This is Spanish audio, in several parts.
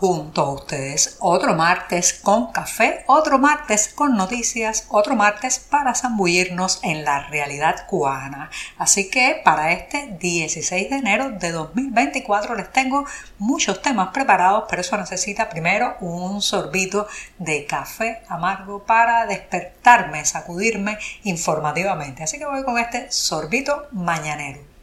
junto a ustedes. Otro martes con café, otro martes con noticias, otro martes para zambullirnos en la realidad cubana. Así que para este 16 de enero de 2024 les tengo muchos temas preparados, pero eso necesita primero un sorbito de café amargo para despertarme, sacudirme informativamente. Así que voy con este sorbito mañanero.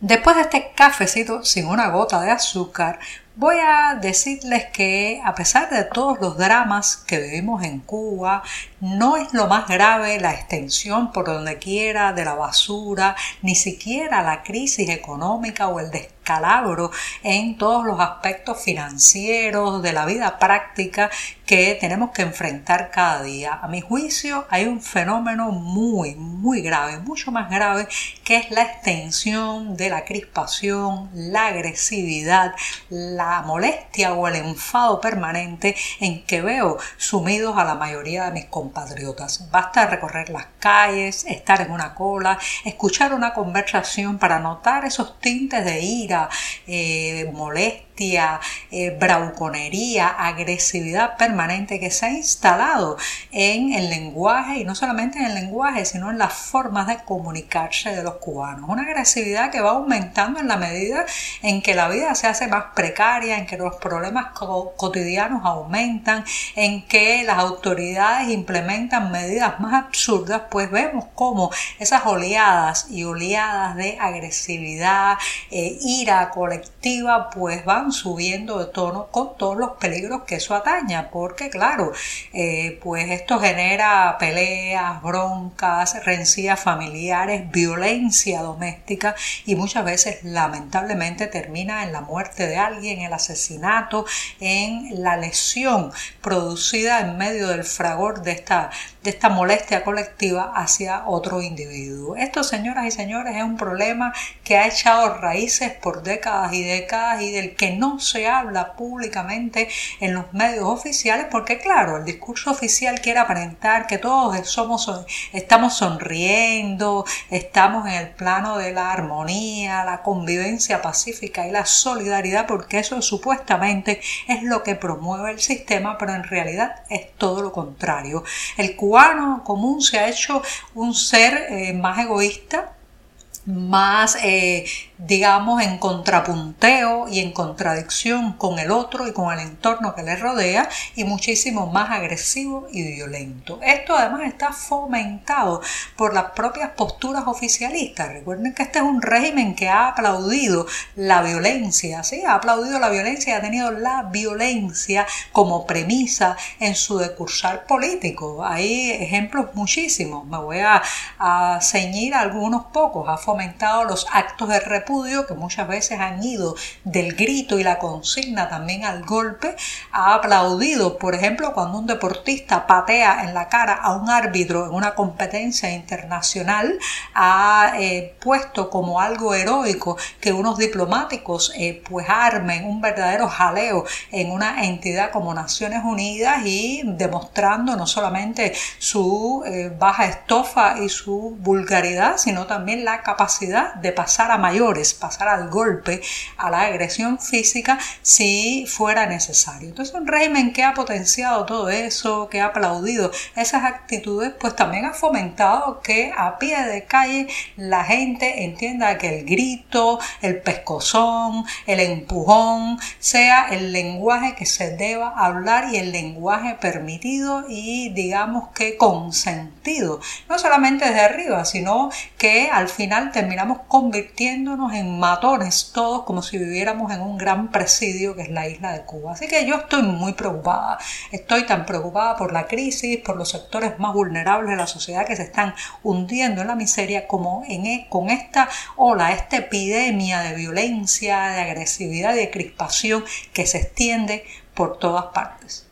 Después de este cafecito sin una gota de azúcar, voy a decirles que a pesar de todos los dramas que vivimos en Cuba, no es lo más grave la extensión por donde quiera de la basura, ni siquiera la crisis económica o el descalabro en todos los aspectos financieros de la vida práctica que tenemos que enfrentar cada día. A mi juicio hay un fenómeno muy, muy grave, mucho más grave, que es la extensión de la crispación, la agresividad, la molestia o el enfado permanente en que veo sumidos a la mayoría de mis compatriotas. Basta recorrer las calles, estar en una cola, escuchar una conversación para notar esos tintes de ira, eh, eh, brauconería, agresividad permanente que se ha instalado en el lenguaje y no solamente en el lenguaje, sino en las formas de comunicarse de los cubanos. Una agresividad que va aumentando en la medida en que la vida se hace más precaria, en que los problemas cotidianos aumentan, en que las autoridades implementan medidas más absurdas, pues vemos cómo esas oleadas y oleadas de agresividad, eh, ira colectiva, pues van subiendo de tono con todos los peligros que eso ataña, porque claro, eh, pues esto genera peleas, broncas, rencillas familiares, violencia doméstica y muchas veces lamentablemente termina en la muerte de alguien, el asesinato, en la lesión producida en medio del fragor de esta, de esta molestia colectiva hacia otro individuo. Esto, señoras y señores, es un problema que ha echado raíces por décadas y décadas y del que no se habla públicamente en los medios oficiales porque claro, el discurso oficial quiere aparentar que todos somos, estamos sonriendo, estamos en el plano de la armonía, la convivencia pacífica y la solidaridad porque eso supuestamente es lo que promueve el sistema, pero en realidad es todo lo contrario. El cubano común se ha hecho un ser eh, más egoísta, más, eh, digamos, en contrapunteo y en contradicción con el otro y con el entorno que le rodea y muchísimo más agresivo y violento. Esto además está fomentado por las propias posturas oficialistas. Recuerden que este es un régimen que ha aplaudido la violencia, ¿sí? Ha aplaudido la violencia ha tenido la violencia como premisa en su decursar político. Hay ejemplos muchísimos. Me voy a, a ceñir algunos pocos. Los actos de repudio que muchas veces han ido del grito y la consigna también al golpe. Ha aplaudido, por ejemplo, cuando un deportista patea en la cara a un árbitro en una competencia internacional, ha eh, puesto como algo heroico que unos diplomáticos eh, pues armen un verdadero jaleo en una entidad como Naciones Unidas y demostrando no solamente su eh, baja estofa y su vulgaridad, sino también la capacidad de pasar a mayores, pasar al golpe, a la agresión física si fuera necesario. Entonces un régimen que ha potenciado todo eso, que ha aplaudido esas actitudes, pues también ha fomentado que a pie de calle la gente entienda que el grito, el pescozón, el empujón sea el lenguaje que se deba hablar y el lenguaje permitido y digamos que consentido, no solamente desde arriba, sino que al final terminamos convirtiéndonos en matones todos como si viviéramos en un gran presidio que es la isla de Cuba. Así que yo estoy muy preocupada. Estoy tan preocupada por la crisis, por los sectores más vulnerables de la sociedad que se están hundiendo en la miseria como en, e, con esta ola, esta epidemia de violencia, de agresividad de crispación que se extiende por todas partes.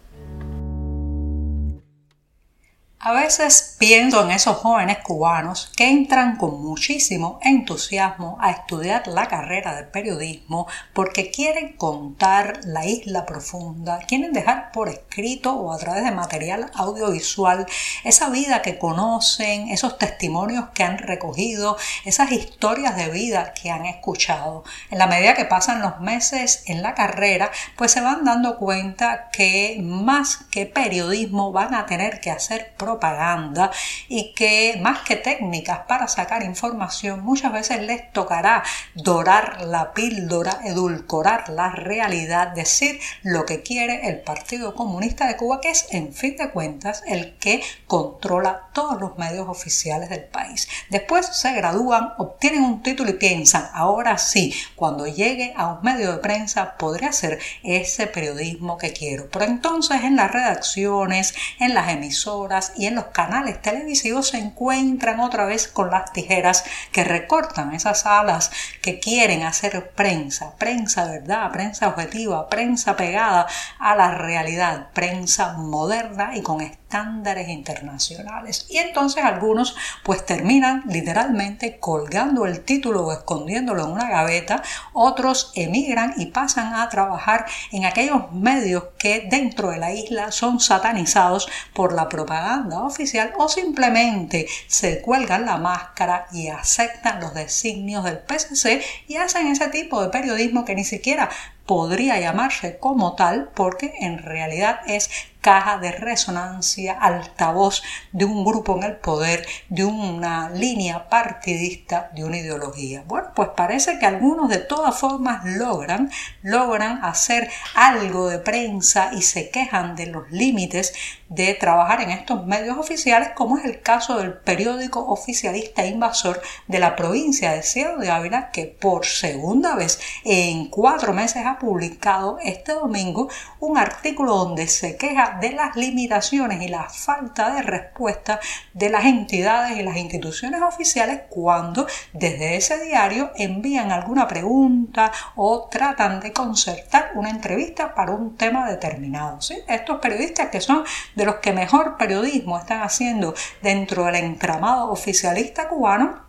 A veces pienso en esos jóvenes cubanos que entran con muchísimo entusiasmo a estudiar la carrera de periodismo porque quieren contar la isla profunda, quieren dejar por escrito o a través de material audiovisual esa vida que conocen, esos testimonios que han recogido, esas historias de vida que han escuchado. En la medida que pasan los meses en la carrera, pues se van dando cuenta que más que periodismo van a tener que hacer propaganda y que más que técnicas para sacar información muchas veces les tocará dorar la píldora, edulcorar la realidad, decir lo que quiere el Partido Comunista de Cuba, que es en fin de cuentas el que controla todos los medios oficiales del país. Después se gradúan, obtienen un título y piensan, ahora sí, cuando llegue a un medio de prensa podré hacer ese periodismo que quiero. Pero entonces en las redacciones, en las emisoras y en los canales televisivos se encuentran otra vez con las tijeras que recortan esas alas que quieren hacer prensa, prensa verdad, prensa objetiva, prensa pegada a la realidad, prensa moderna y con estándares internacionales. Y entonces algunos pues terminan literalmente colgando el título o escondiéndolo en una gaveta, otros emigran y pasan a trabajar en aquellos medios que dentro de la isla son satanizados por la propaganda oficial o simplemente se cuelgan la máscara y aceptan los designios del PCC y hacen ese tipo de periodismo que ni siquiera podría llamarse como tal porque en realidad es caja de resonancia, altavoz de un grupo en el poder, de una línea partidista, de una ideología. Bueno, pues parece que algunos de todas formas logran, logran hacer algo de prensa y se quejan de los límites de trabajar en estos medios oficiales, como es el caso del periódico oficialista invasor de la provincia de Cielo de Ávila, que por segunda vez en cuatro meses ha publicado este domingo un artículo donde se queja de las limitaciones y la falta de respuesta de las entidades y las instituciones oficiales cuando desde ese diario envían alguna pregunta o tratan de concertar una entrevista para un tema determinado. Estos periodistas que son de los que mejor periodismo están haciendo dentro del entramado oficialista cubano,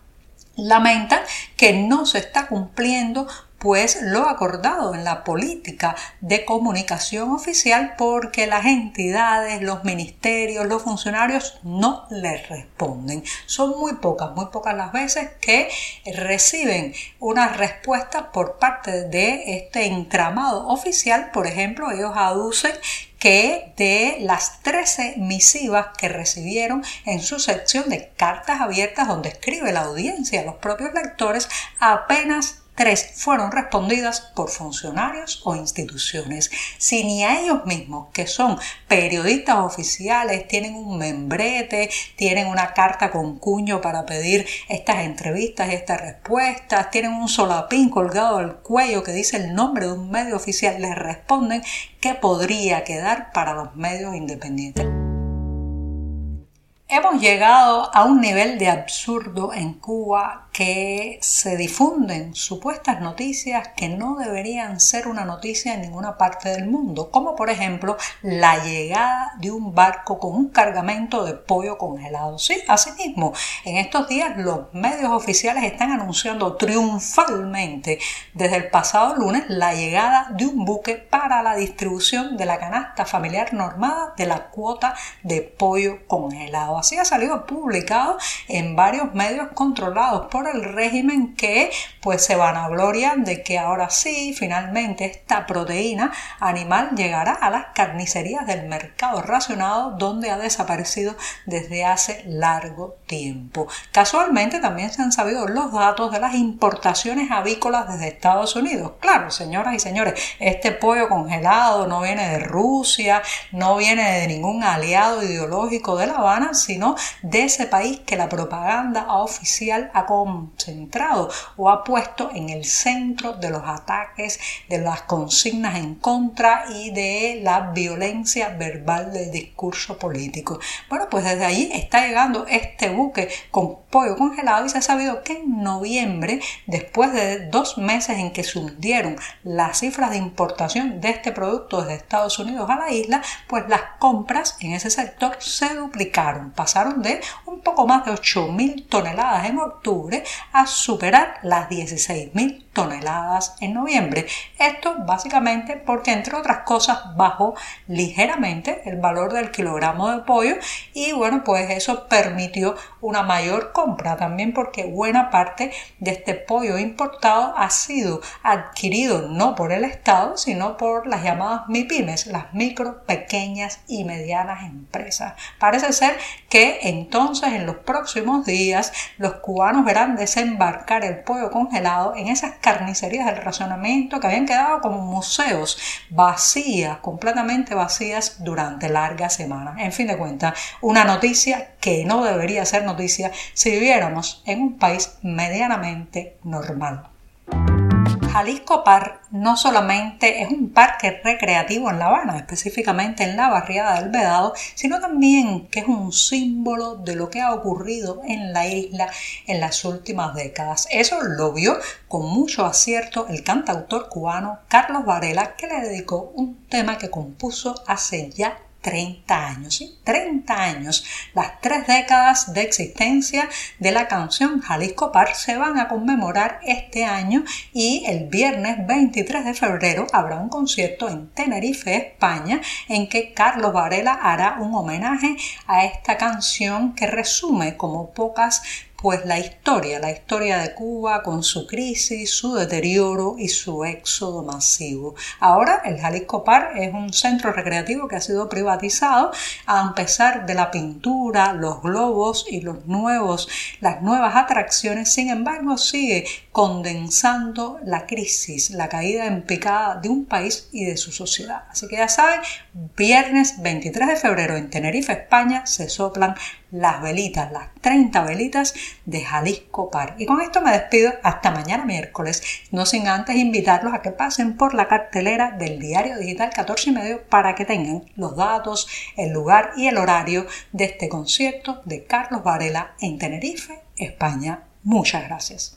lamentan que no se está cumpliendo pues lo acordado en la política de comunicación oficial porque las entidades, los ministerios, los funcionarios no les responden. Son muy pocas, muy pocas las veces que reciben una respuesta por parte de este entramado oficial. Por ejemplo, ellos aducen que de las 13 misivas que recibieron en su sección de cartas abiertas donde escribe la audiencia, los propios lectores, apenas Tres fueron respondidas por funcionarios o instituciones. Si ni a ellos mismos, que son periodistas oficiales, tienen un membrete, tienen una carta con cuño para pedir estas entrevistas y estas respuestas, tienen un solapín colgado al cuello que dice el nombre de un medio oficial, les responden que podría quedar para los medios independientes. Hemos llegado a un nivel de absurdo en Cuba que se difunden supuestas noticias que no deberían ser una noticia en ninguna parte del mundo, como por ejemplo la llegada de un barco con un cargamento de pollo congelado. Sí, asimismo, en estos días los medios oficiales están anunciando triunfalmente desde el pasado lunes la llegada de un buque para la distribución de la canasta familiar normada de la cuota de pollo congelado. Así ha salido publicado en varios medios controlados por el régimen que pues se van a gloriar de que ahora sí, finalmente esta proteína animal llegará a las carnicerías del mercado racionado donde ha desaparecido desde hace largo tiempo. Casualmente también se han sabido los datos de las importaciones avícolas desde Estados Unidos. Claro, señoras y señores, este pollo congelado no viene de Rusia, no viene de ningún aliado ideológico de La Habana, sino de ese país que la propaganda oficial ha comprado concentrado o ha puesto en el centro de los ataques, de las consignas en contra y de la violencia verbal del discurso político. Bueno, pues desde ahí está llegando este buque con pollo congelado y se ha sabido que en noviembre, después de dos meses en que se hundieron las cifras de importación de este producto desde Estados Unidos a la isla, pues las compras en ese sector se duplicaron, pasaron de un poco más de 8.000 toneladas en octubre a superar las 16.000 toneladas en noviembre. Esto básicamente porque entre otras cosas bajó ligeramente el valor del kilogramo de pollo y bueno pues eso permitió una mayor compra también porque buena parte de este pollo importado ha sido adquirido no por el Estado sino por las llamadas MIPIMES, las micro, pequeñas y medianas empresas. Parece ser que entonces en los próximos días los cubanos verán desembarcar el pollo congelado en esas carnicerías del razonamiento que habían quedado como museos vacías, completamente vacías durante largas semanas. En fin de cuentas, una noticia que no debería ser noticia si viviéramos en un país medianamente normal. Jalisco Park no solamente es un parque recreativo en La Habana, específicamente en la barriada del Vedado, sino también que es un símbolo de lo que ha ocurrido en la isla en las últimas décadas. Eso lo vio con mucho acierto el cantautor cubano Carlos Varela, que le dedicó un tema que compuso hace ya 30 años, ¿sí? 30 años. Las tres décadas de existencia de la canción Jalisco Par se van a conmemorar este año y el viernes 23 de febrero habrá un concierto en Tenerife, España, en que Carlos Varela hará un homenaje a esta canción que resume como pocas pues la historia, la historia de Cuba con su crisis, su deterioro y su éxodo masivo. Ahora el Jalisco Park es un centro recreativo que ha sido privatizado a pesar de la pintura, los globos y los nuevos, las nuevas atracciones, sin embargo sigue condensando la crisis, la caída en picada de un país y de su sociedad. Así que ya saben, viernes 23 de febrero en Tenerife, España, se soplan las velitas, las 30 velitas de Jalisco Par. Y con esto me despido hasta mañana miércoles, no sin antes invitarlos a que pasen por la cartelera del diario digital 14 y medio para que tengan los datos, el lugar y el horario de este concierto de Carlos Varela en Tenerife, España. Muchas gracias.